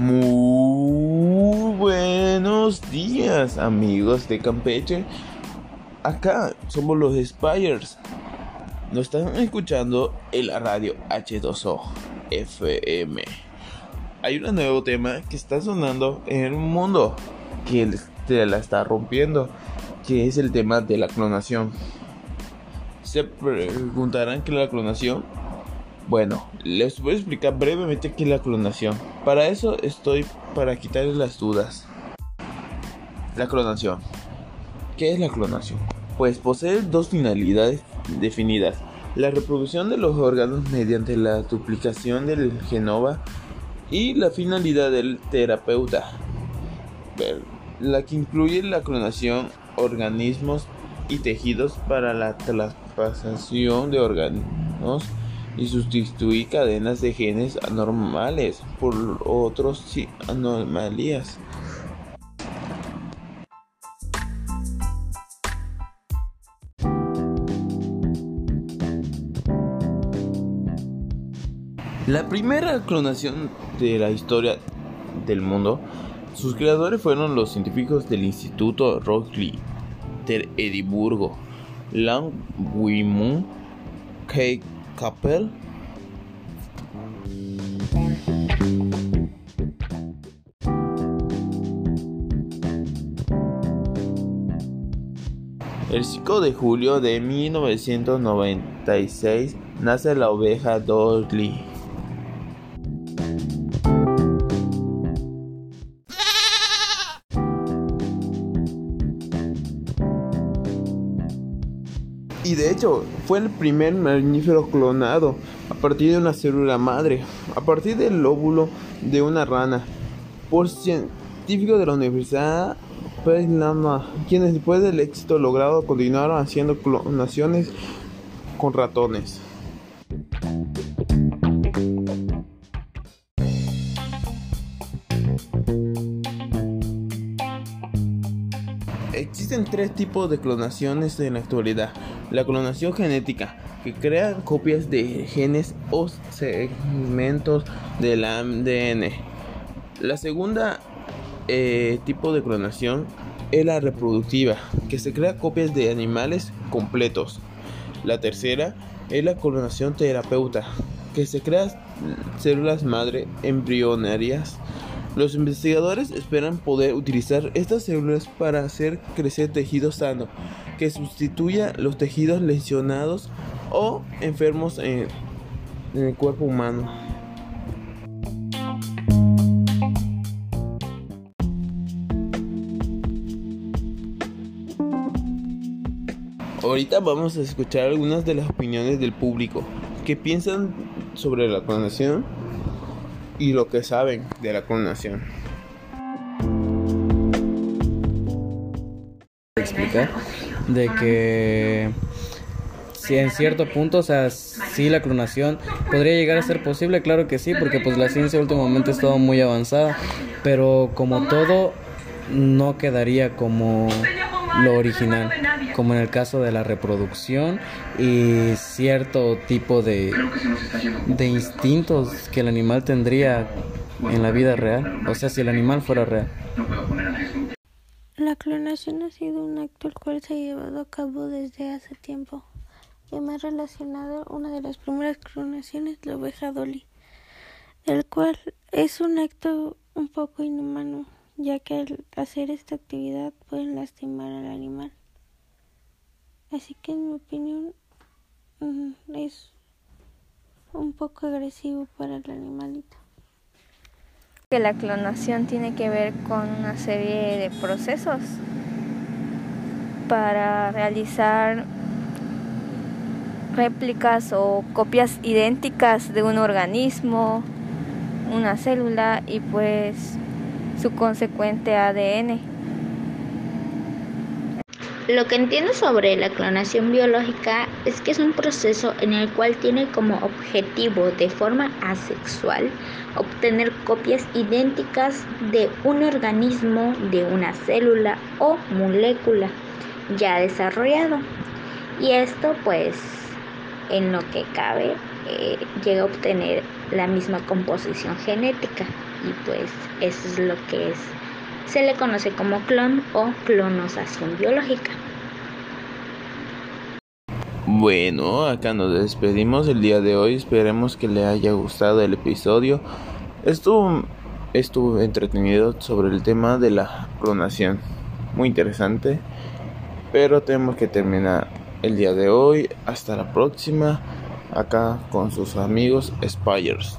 Muy buenos días amigos de Campeche. Acá somos los Spires. Nos están escuchando en la radio H2O FM. Hay un nuevo tema que está sonando en el mundo que se la está rompiendo, que es el tema de la clonación. Se preguntarán qué es la clonación. Bueno, les voy a explicar brevemente qué es la clonación. Para eso estoy para quitarles las dudas. La clonación. ¿Qué es la clonación? Pues posee dos finalidades definidas. La reproducción de los órganos mediante la duplicación del genoma y la finalidad del terapeuta, la que incluye la clonación, organismos y tejidos para la traspasación de órganos y sustituir cadenas de genes anormales por otros anomalías. La primera clonación de la historia del mundo, sus creadores fueron los científicos del Instituto Rockley de Edimburgo, Lang Wimun, K. Kappel, El 5 de julio de 1996 nace la oveja Dolly. Y de hecho, fue el primer mamífero clonado a partir de una célula madre, a partir del óvulo de una rana, por científicos de la Universidad Pennsylvania, quienes después del éxito logrado continuaron haciendo clonaciones con ratones. Existen tres tipos de clonaciones en la actualidad. La clonación genética, que crea copias de genes o segmentos del ADN. La segunda eh, tipo de clonación es la reproductiva, que se crea copias de animales completos. La tercera es la clonación terapeuta, que se crea células madre embrionarias los investigadores esperan poder utilizar estas células para hacer crecer tejido sano que sustituya los tejidos lesionados o enfermos en, el cuerpo humano. Ahorita vamos a escuchar algunas de las opiniones del público. ¿Qué piensan sobre la clonación? Y lo que saben de la clonación. Explicar de que si en cierto punto, o sea, si la clonación podría llegar a ser posible, claro que sí, porque pues la ciencia últimamente es todo muy avanzada, pero como todo no quedaría como lo original, como en el caso de la reproducción y cierto tipo de, de instintos que el animal tendría en la vida real, o sea, si el animal fuera real. La clonación ha sido un acto el cual se ha llevado a cabo desde hace tiempo. Y más relacionado, una de las primeras clonaciones, la oveja Dolly, el cual es un acto un poco inhumano ya que al hacer esta actividad pueden lastimar al animal. Así que en mi opinión mm, es un poco agresivo para el animalito. Que la clonación tiene que ver con una serie de procesos para realizar réplicas o copias idénticas de un organismo, una célula y pues su consecuente ADN. Lo que entiendo sobre la clonación biológica es que es un proceso en el cual tiene como objetivo de forma asexual obtener copias idénticas de un organismo, de una célula o molécula ya desarrollado. Y esto pues en lo que cabe eh, llega a obtener la misma composición genética. Y pues eso es lo que es se le conoce como clon o clonosación biológica. Bueno, acá nos despedimos el día de hoy. Esperemos que le haya gustado el episodio. Estuvo, estuvo entretenido sobre el tema de la clonación. Muy interesante. Pero tenemos que terminar el día de hoy. Hasta la próxima. Acá con sus amigos Spires.